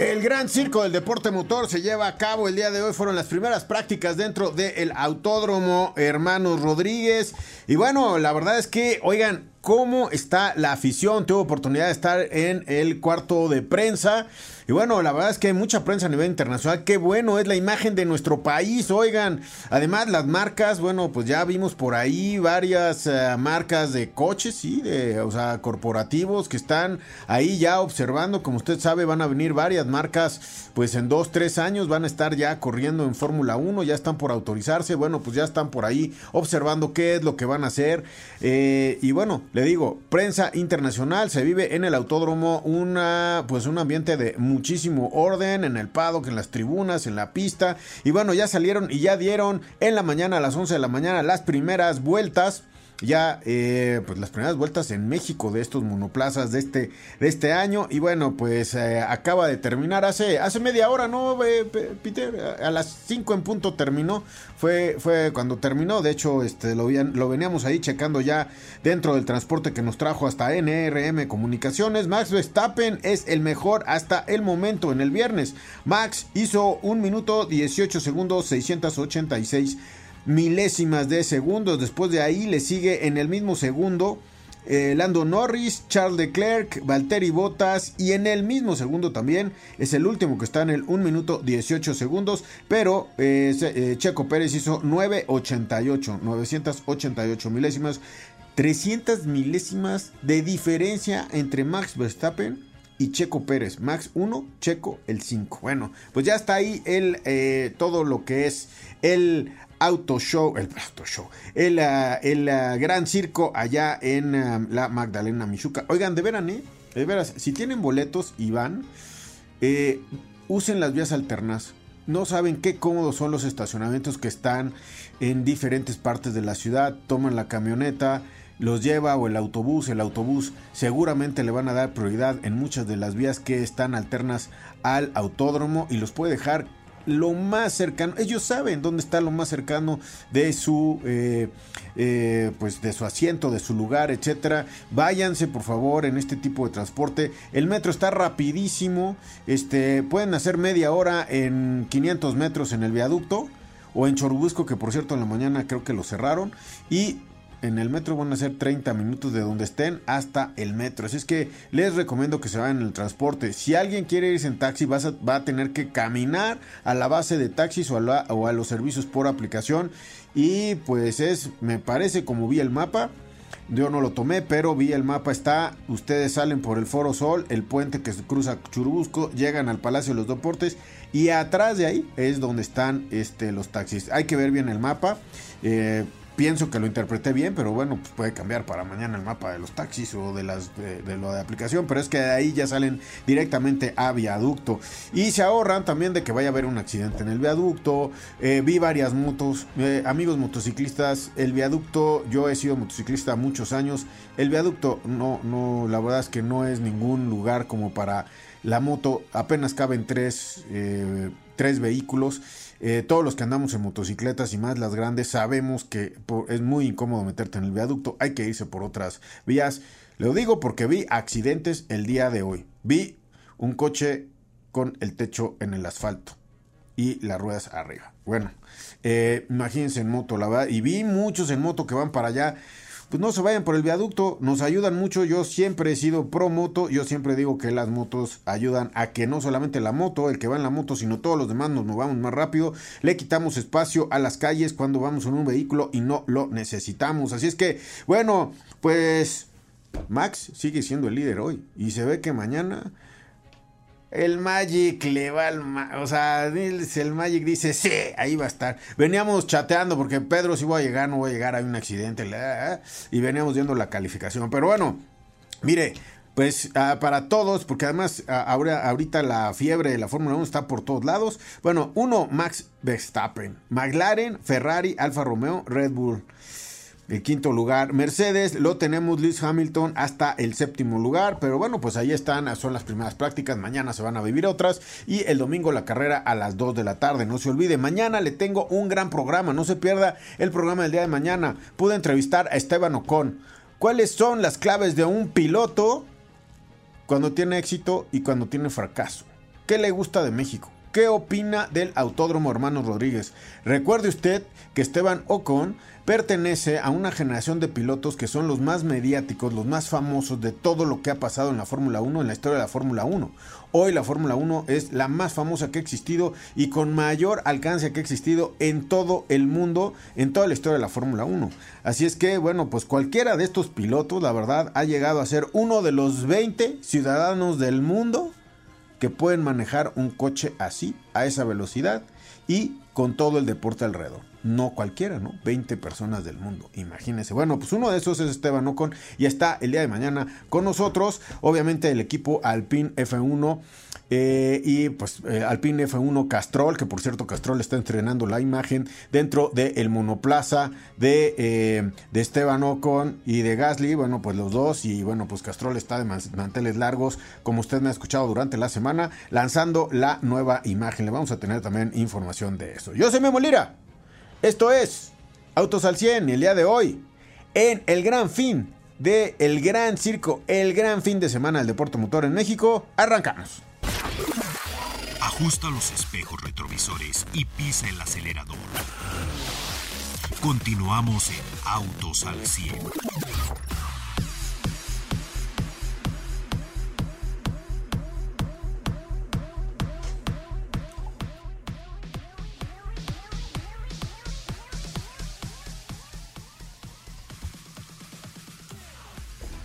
El gran circo del deporte motor se lleva a cabo el día de hoy. Fueron las primeras prácticas dentro del Autódromo Hermanos Rodríguez. Y bueno, la verdad es que, oigan, ¿cómo está la afición? Tuve oportunidad de estar en el cuarto de prensa. Y bueno, la verdad es que hay mucha prensa a nivel internacional. Qué bueno es la imagen de nuestro país, oigan. Además, las marcas, bueno, pues ya vimos por ahí varias eh, marcas de coches, sí, de, o sea, corporativos que están ahí ya observando. Como usted sabe, van a venir varias marcas, pues en dos, tres años van a estar ya corriendo en Fórmula 1, ya están por autorizarse. Bueno, pues ya están por ahí observando qué es lo que van a hacer. Eh, y bueno, le digo, prensa internacional, se vive en el autódromo una, pues un ambiente de muchísimo orden en el paddock, en las tribunas, en la pista. Y bueno, ya salieron y ya dieron en la mañana a las 11 de la mañana las primeras vueltas ya eh, pues las primeras vueltas en México de estos monoplazas de este, de este año. Y bueno, pues eh, acaba de terminar hace, hace media hora, ¿no, eh, Peter? A las 5 en punto terminó. Fue, fue cuando terminó. De hecho, este, lo, lo veníamos ahí checando ya dentro del transporte que nos trajo hasta NRM Comunicaciones. Max Verstappen es el mejor hasta el momento en el viernes. Max hizo un minuto 18 segundos 686 milésimas de segundos. Después de ahí le sigue en el mismo segundo eh, Lando Norris, Charles Leclerc, Valtteri Bottas y en el mismo segundo también es el último que está en el 1 minuto 18 segundos, pero eh, eh, Checo Pérez hizo 988, 988 milésimas, 300 milésimas de diferencia entre Max Verstappen y Checo Pérez. Max 1, Checo el 5. Bueno, pues ya está ahí el, todo lo que es el Auto Show, el Auto Show, el, ah, el ah, Gran Circo allá en ah, la Magdalena Michuca. Oigan, de veras, ¿eh? De veras, si tienen boletos y van, eh, usen las vías alternas. No saben qué cómodos son los estacionamientos que están en diferentes partes de la ciudad. Toman la camioneta, los lleva o el autobús. El autobús seguramente le van a dar prioridad en muchas de las vías que están alternas al autódromo y los puede dejar lo más cercano. Ellos saben dónde está lo más cercano de su, eh, eh, pues de su asiento, de su lugar, etcétera. Váyanse por favor en este tipo de transporte. El metro está rapidísimo. Este, pueden hacer media hora en 500 metros en el viaducto o en Chorubusco, que por cierto en la mañana creo que lo cerraron. Y en el metro van a ser 30 minutos de donde estén hasta el metro. Así es que les recomiendo que se vayan en el transporte. Si alguien quiere irse en taxi, va a, tener que caminar a la base de taxis o a, o a los servicios por aplicación. Y pues es, me parece como vi el mapa. Yo no lo tomé, pero vi el mapa. Está, ustedes salen por el Foro Sol, el puente que cruza Churubusco, llegan al Palacio de los Deportes y atrás de ahí es donde están este, los taxis. Hay que ver bien el mapa. Eh, pienso que lo interpreté bien, pero bueno, pues puede cambiar para mañana el mapa de los taxis o de las de, lo de aplicación, pero es que de ahí ya salen directamente a viaducto y se ahorran también de que vaya a haber un accidente en el viaducto. Eh, vi varias motos, eh, amigos motociclistas, el viaducto, yo he sido motociclista muchos años, el viaducto no, no, la verdad es que no es ningún lugar como para la moto, apenas caben tres, eh, tres vehículos eh, todos los que andamos en motocicletas y más las grandes sabemos que es muy incómodo meterte en el viaducto, hay que irse por otras vías. Lo digo porque vi accidentes el día de hoy. Vi un coche con el techo en el asfalto y las ruedas arriba. Bueno, eh, imagínense en moto, la. Y vi muchos en moto que van para allá pues no se vayan por el viaducto, nos ayudan mucho. Yo siempre he sido pro moto, yo siempre digo que las motos ayudan a que no solamente la moto, el que va en la moto, sino todos los demás nos movamos más rápido. Le quitamos espacio a las calles cuando vamos en un vehículo y no lo necesitamos. Así es que, bueno, pues Max sigue siendo el líder hoy y se ve que mañana El Magic le va al... o sea, el Magic dice, sí, ahí va a estar. Veníamos chateando porque Pedro si voy a llegar, no voy a llegar, hay un accidente. Y veníamos viendo la calificación. Pero bueno, mire, pues ah, para todos, porque además ah, ahora, ahorita la fiebre de la Fórmula 1 está por todos lados. Bueno, uno, Max Verstappen. McLaren, Ferrari, Alfa Romeo, Red Bull. El quinto lugar, Mercedes, lo tenemos Lewis Hamilton hasta el séptimo lugar, pero bueno, pues ahí están, son las primeras prácticas, mañana se van a vivir otras y el domingo la carrera a las 2 de la tarde, no se olvide, mañana le tengo un gran programa, no se pierda el programa del día de mañana, pude entrevistar a Esteban Ocon, ¿cuáles son las claves de un piloto cuando tiene éxito y cuando tiene fracaso? ¿Qué le gusta de México? ¿Qué opina del Autódromo Hermanos Rodríguez? Recuerde usted que Esteban Ocon pertenece a una generación de pilotos que son los más mediáticos, los más famosos de todo lo que ha pasado en la Fórmula 1, en la historia de la Fórmula 1. Hoy la Fórmula 1 es la más famosa que ha existido y con mayor alcance que ha existido en todo el mundo, en toda la historia de la Fórmula 1. Así es que, bueno, pues cualquiera de estos pilotos, la verdad, ha llegado a ser uno de los 20 ciudadanos del mundo que pueden manejar un coche así, a esa velocidad y con todo el deporte alrededor no cualquiera, ¿no? 20 personas del mundo, imagínense. Bueno, pues uno de esos es Esteban Ocon y está el día de mañana con nosotros, obviamente el equipo Alpine F1 eh, y pues eh, Alpine F1 Castrol, que por cierto Castrol está entrenando la imagen dentro del monoplaza de, eh, de Esteban Ocon y de Gasly, bueno pues los dos y bueno pues Castrol está de manteles largos, como usted me ha escuchado durante la semana, lanzando la nueva imagen, le vamos a tener también información de eso. Yo soy Memo Lira. Esto es Autos al 100 y el día de hoy, en el gran fin de el gran circo, el gran fin de semana del deporte motor en México, arrancamos. Ajusta los espejos retrovisores y pisa el acelerador. Continuamos en Autos al 100.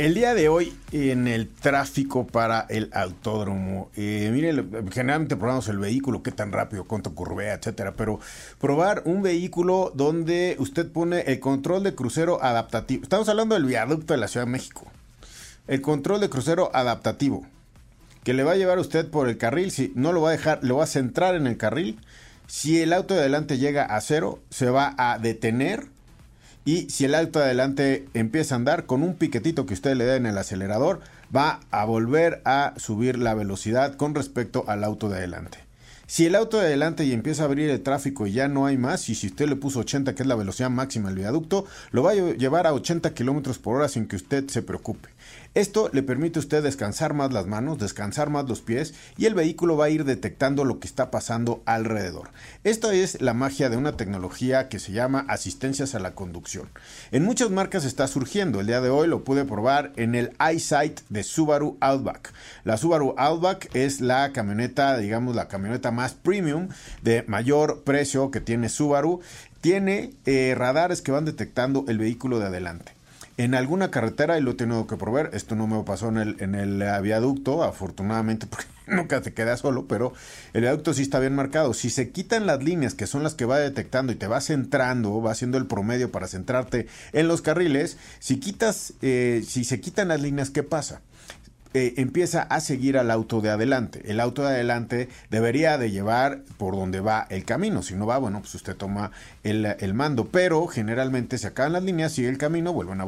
El día de hoy en el tráfico para el autódromo, eh, mire, generalmente probamos el vehículo, qué tan rápido, cuánto curvea, etcétera, pero probar un vehículo donde usted pone el control de crucero adaptativo. Estamos hablando del viaducto de la Ciudad de México. El control de crucero adaptativo, que le va a llevar a usted por el carril, si no lo va a dejar, lo va a centrar en el carril. Si el auto de adelante llega a cero, se va a detener y si el auto de adelante empieza a andar con un piquetito que usted le dé en el acelerador, va a volver a subir la velocidad con respecto al auto de adelante. Si el auto de adelante y empieza a abrir el tráfico y ya no hay más, y si usted le puso 80, que es la velocidad máxima del viaducto, lo va a llevar a 80 kilómetros por hora sin que usted se preocupe. Esto le permite a usted descansar más las manos, descansar más los pies y el vehículo va a ir detectando lo que está pasando alrededor. Esta es la magia de una tecnología que se llama asistencias a la conducción. En muchas marcas está surgiendo. El día de hoy lo pude probar en el iSight de Subaru Outback. La Subaru Outback es la camioneta, digamos, la camioneta más premium de mayor precio que tiene Subaru. Tiene eh, radares que van detectando el vehículo de adelante en alguna carretera y lo he tenido que probar. Esto no me pasó en el, en el viaducto, afortunadamente, porque nunca te queda solo, pero el viaducto sí está bien marcado. Si se quitan las líneas, que son las que va detectando y te va centrando, va haciendo el promedio para centrarte en los carriles, si quitas, eh, si se quitan las líneas, ¿qué pasa? Eh, empieza a seguir al auto de adelante. El auto de adelante debería de llevar por donde va el camino. Si no va, bueno, pues usted toma el, mando. Pero generalmente se acaban las líneas, sigue el camino, vuelven a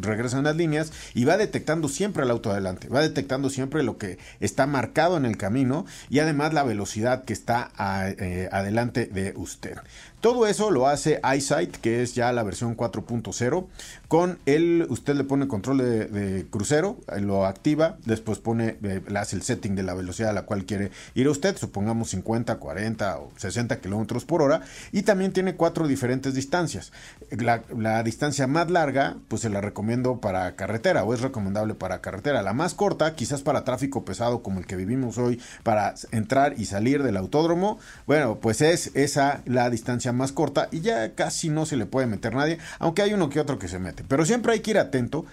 regresan las líneas y va detectando siempre al auto de adelante. Va detectando siempre lo que está marcado en el camino y además la velocidad que está eh, adelante de usted. Todo eso lo hace iSight, que es ya la versión 4.0. Con él, usted le pone control de, crucero, eh, lo activa, después pone, eh, le hace el setting de la velocidad a la cual quiere ir usted, supongamos 50, 40 o 60 kilómetros por hora. Y también tiene cuatro diferentes distancias. La, la, distancia más larga, pues se la recomiendo para carretera o es recomendable para carretera. La más corta, quizás para tráfico pesado como el que vivimos hoy, para entrar y salir del autódromo. Bueno, pues es esa la distancia más corta y ya casi no se le puede meter nadie, aunque hay uno que otro que se mete. Pero siempre hay que ir atento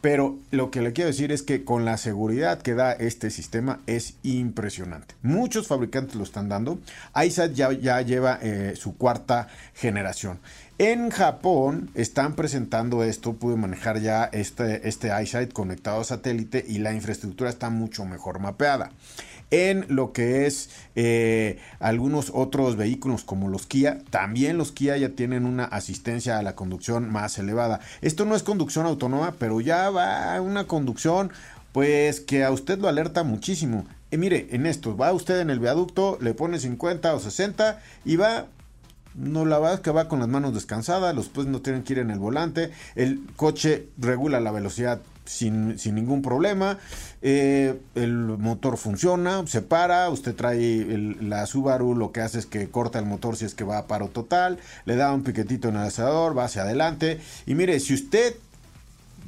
Pero lo que le quiero decir es que con la seguridad que da este sistema es impresionante. Muchos fabricantes lo están dando. iSat ya, ya lleva eh, su cuarta generación. En Japón están presentando esto, pude manejar ya este, este iSight conectado a satélite y la infraestructura está mucho mejor mapeada en lo que es eh, algunos otros vehículos como los Kia. También los Kia ya tienen una asistencia a la conducción más elevada. Esto no es conducción autónoma, pero ya va una conducción pues que a usted lo alerta muchísimo. Y mire, en esto, va usted en el viaducto, le pone 50 o 60 y va no, la verdad que va con las manos descansadas, los pues no tienen que ir en el volante, el coche regula la velocidad sin, ningún problema. Eh, el motor funciona, se para, usted trae la Subaru, lo que hace es que corta el motor si es que va a paro total, le da un piquetito en el acelerador, va hacia adelante. Y mire, si usted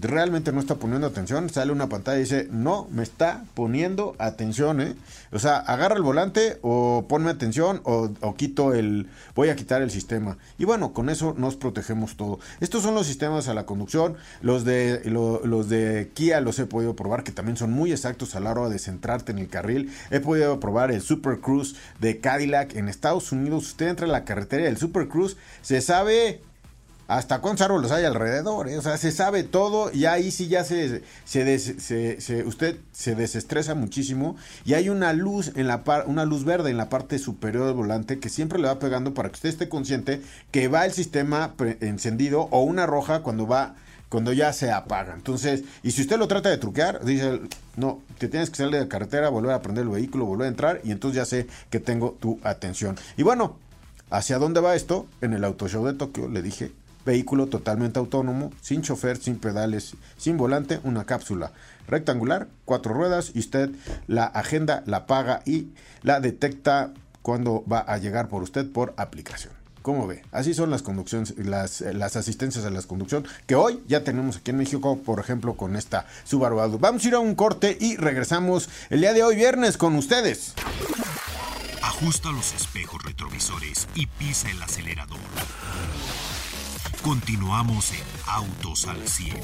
realmente no está poniendo atención, sale una pantalla y dice, no, me está poniendo atención, ¿eh? O sea, agarra el volante o ponme atención o, quito el, voy a quitar el sistema. Y bueno, con eso nos protegemos todo. Estos son los sistemas a la conducción, los de, los de Kia los he podido probar, que también son muy exactos a la hora de centrarte en el carril. He podido probar el Super Cruise de Cadillac en Estados Unidos. Usted entra en la carretera y el Super Cruise se sabe hasta cuántos árboles hay alrededor, ¿eh? o sea, se sabe todo y ahí sí ya se, se, usted se desestresa muchísimo y hay una luz en la una luz verde en la parte superior del volante que siempre le va pegando para que usted esté consciente que va el sistema encendido o una roja cuando va cuando ya se apaga. Entonces, y si usted lo trata de truquear, dice, no, te tienes que salir de carretera, volver a prender el vehículo, volver a entrar y entonces ya sé que tengo tu atención. Y bueno, ¿hacia dónde va esto? En el Auto Show de Tokio le dije Vehículo totalmente autónomo, sin chofer, sin pedales, sin volante, una cápsula rectangular, cuatro ruedas y usted la agenda, la paga y la detecta cuando va a llegar por usted por aplicación. ¿Cómo ve? Así son las conducciones, las, las asistencias a la conducción que hoy ya tenemos aquí en México, por ejemplo, con esta Subaru Vamos a ir a un corte y regresamos el día de hoy viernes con ustedes. Ajusta los espejos retrovisores y pisa el acelerador. Continuamos en Autos al 100.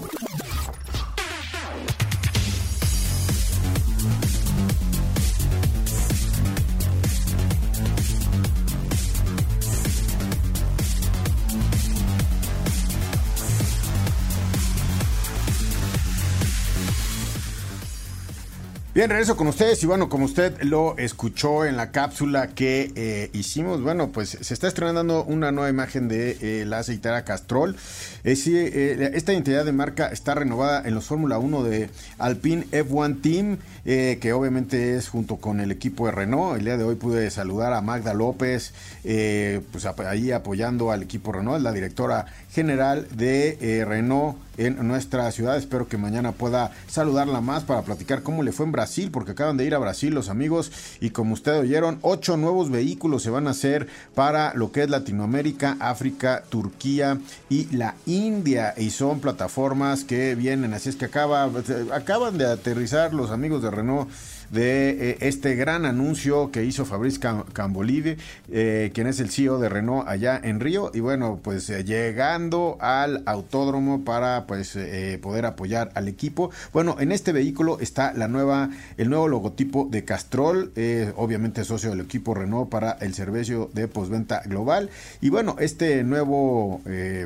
Bien, regreso con ustedes y bueno, como usted lo escuchó en la cápsula que eh, hicimos, bueno, pues se está estrenando una nueva imagen de eh, la aceitera Castrol. Eh, esta identidad de marca está renovada en los Fórmula 1 de Alpine F1 Team, que obviamente es junto con el equipo de Renault. El día de hoy pude saludar a Magda López, pues ahí apoyando al equipo Renault, la directora general de Renault en nuestra ciudad. Espero que mañana pueda saludarla más para platicar cómo le fue en Brasil, porque acaban de ir a Brasil los amigos y como ustedes oyeron, ocho nuevos vehículos se van a hacer para lo que es Latinoamérica, África, Turquía y la India y son plataformas que vienen, así es que acaba, acaban de aterrizar los amigos de Renault de eh, este gran anuncio que hizo Fabrice Cambolide, eh, quien es el CEO de Renault allá en Río. Y bueno, pues eh, llegando al autódromo para pues poder apoyar al equipo. Bueno, en este vehículo está la nueva, el nuevo logotipo de Castrol, obviamente socio del equipo Renault para el servicio de postventa global. Y bueno, este nuevo,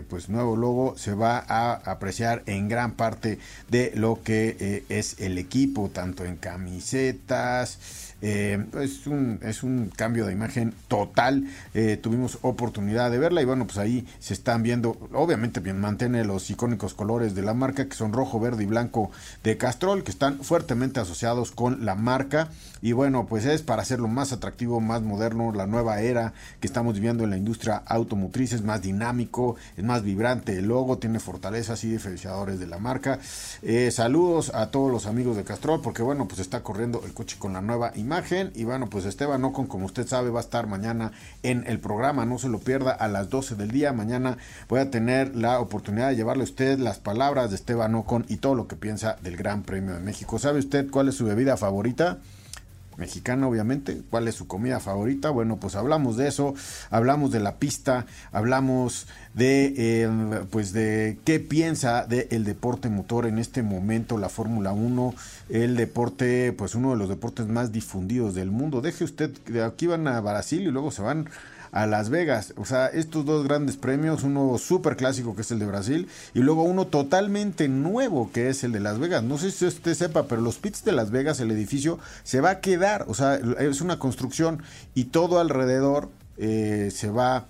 pues nuevo logo se va a apreciar en gran parte de lo que es el equipo, tanto en camiseta galletas, eh, es, un, es un cambio de imagen total. Eh, tuvimos oportunidad de verla y bueno, pues ahí se están viendo, obviamente bien, mantiene los icónicos colores de la marca que son rojo, verde y blanco de Castrol, que están fuertemente asociados con la marca. Y bueno, pues es para hacerlo más atractivo, más moderno, la nueva era que estamos viviendo en la industria automotriz, es más dinámico, es más vibrante el logo, tiene fortalezas y diferenciadores de la marca. Eh, saludos a todos los amigos de Castrol, porque bueno, pues está corriendo el coche con la nueva imagen. Y bueno, pues Esteban Ocon, como usted sabe, va a estar mañana en el programa, no se lo pierda a las 12 del día. Mañana voy a tener la oportunidad de llevarle a usted las palabras de Esteban Ocon y todo lo que piensa del Gran Premio de México. ¿Sabe usted cuál es su bebida favorita? Mexicana obviamente. ¿Cuál es su comida favorita? Bueno, pues hablamos de eso, hablamos de la pista, hablamos de em, pues de qué piensa del deporte motor en este momento, la Fórmula 1, el deporte, pues uno de los deportes más difundidos del mundo. Deje usted, de aquí van a Brasil y luego se van a Las Vegas. O sea, estos dos grandes premios, uno súper clásico que es el de Brasil y luego uno totalmente nuevo que es el de Las Vegas. No sé si usted sepa, pero los pits de Las Vegas, el edificio, se va a quedar. O sea, es una construcción y todo alrededor eh, se va...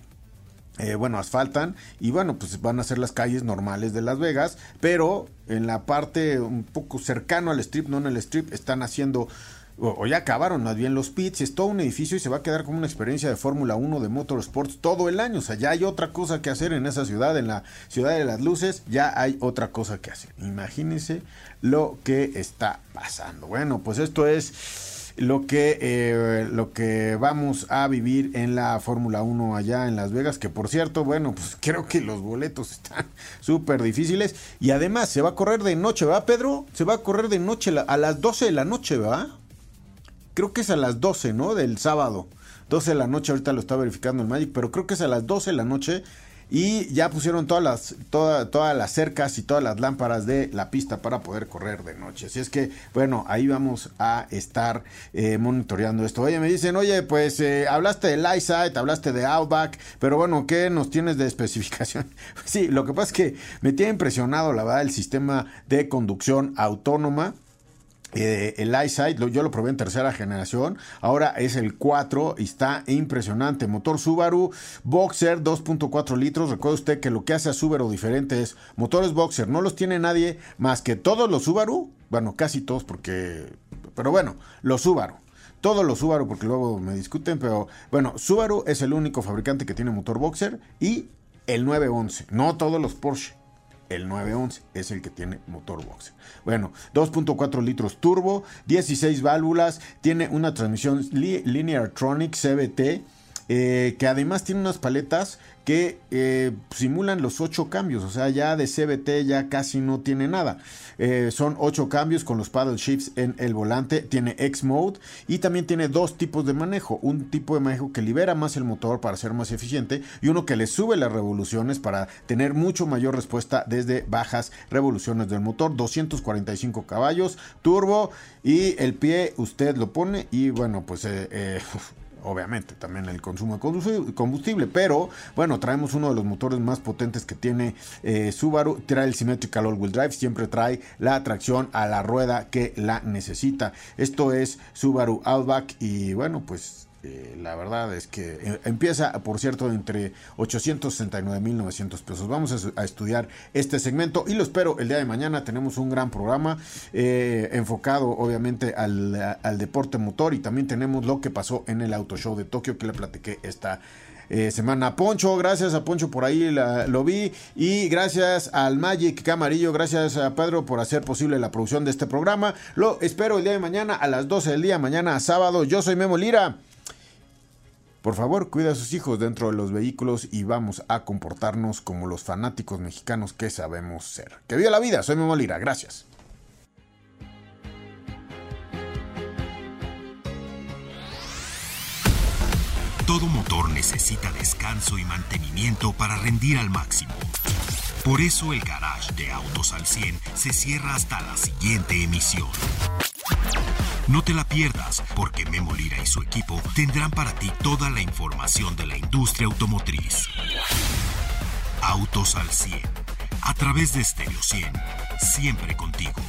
Eh, bueno, asfaltan y bueno, pues van a ser las calles normales de Las Vegas, pero en la parte un poco cercano al strip, no en el strip, están haciendo o, ya acabaron más bien los pits, es todo un edificio y se va a quedar como una experiencia de Fórmula 1 de Motorsports todo el año. O sea, ya hay otra cosa que hacer en esa ciudad, en la ciudad de las luces, ya hay otra cosa que hacer. Imagínense lo que está pasando. Bueno, pues esto es lo que, eh, lo que vamos a vivir en la Fórmula 1 allá en Las Vegas, que por cierto, bueno, pues creo que los boletos están súper difíciles y además se va a correr de noche, ¿va Pedro? Se va a correr de noche a las 12 de la noche, ¿va? Creo que es a las 12, ¿no? Del sábado. 12 de la noche, ahorita lo está verificando el Magic, pero creo que es a las 12 de la noche. Y ya pusieron todas las, todas las cercas y todas las lámparas de la pista para poder correr de noche. Así es que, bueno, ahí vamos a estar eh, monitoreando esto. Oye, me dicen, oye, pues eh, hablaste de Lightside, hablaste de Outback, pero bueno, ¿qué nos tienes de especificación? sí, lo que pasa es que me tiene impresionado, la verdad, el sistema de conducción autónoma. Eh, el iSight, yo lo probé en tercera generación, ahora es el 4 y está impresionante. Motor Subaru Boxer 2.4 litros. Recuerde usted que lo que hace a Subaru diferente es motores Boxer, no los tiene nadie más que todos los Subaru, bueno, casi todos porque, pero bueno, los Subaru. Todos los Subaru, porque luego me discuten, pero bueno, Subaru es el único fabricante que tiene motor Boxer y el 911, no todos los Porsche el 911 es el que tiene motor boxer. Bueno, 2.4 litros turbo, 16 válvulas, tiene una transmisión Linear Tronic CBT, eh, que además tiene unas paletas que eh, simulan los 8 cambios, o sea, ya de CBT ya casi no tiene nada. Eh, son 8 cambios con los paddle shifts en el volante, tiene X Mode y también tiene dos tipos de manejo, un tipo de manejo que libera más el motor para ser más eficiente y uno que le sube las revoluciones para tener mucho mayor respuesta desde bajas revoluciones del motor, 245 caballos, turbo y el pie usted lo pone y bueno, pues obviamente también el consumo de combustible, pero bueno, traemos uno de los motores más potentes que tiene eh, Subaru, trae el Symmetrical All-Wheel Drive, siempre trae la tracción a la rueda que la necesita. Esto es Subaru Outback y bueno, pues eh, la verdad es que eh, empieza, por cierto, entre 869 mil 900 pesos. Vamos a, estudiar este segmento y lo espero el día de mañana. Tenemos un gran programa eh, enfocado, obviamente, al, deporte motor y también tenemos lo que pasó en el Auto Show de Tokio que le platiqué esta semana. Poncho, gracias a Poncho por ahí lo vi. Y gracias al Magic Camarillo, gracias a Pedro por hacer posible la producción de este programa. Lo espero el día de mañana a las 12 del día, mañana sábado. Yo soy Memo Lira. Por favor, cuida a sus hijos dentro de los vehículos y vamos a comportarnos como los fanáticos mexicanos que sabemos ser. Que viva la vida, soy Memo Lira, gracias. Todo motor necesita descanso y mantenimiento para rendir al máximo. Por eso el garage de Autos al 100 se cierra hasta la siguiente emisión. No te la pierdas, porque Memo Lira y su equipo tendrán para ti toda la información de la industria automotriz. Autos al 100, a través de Stereo 100, siempre contigo.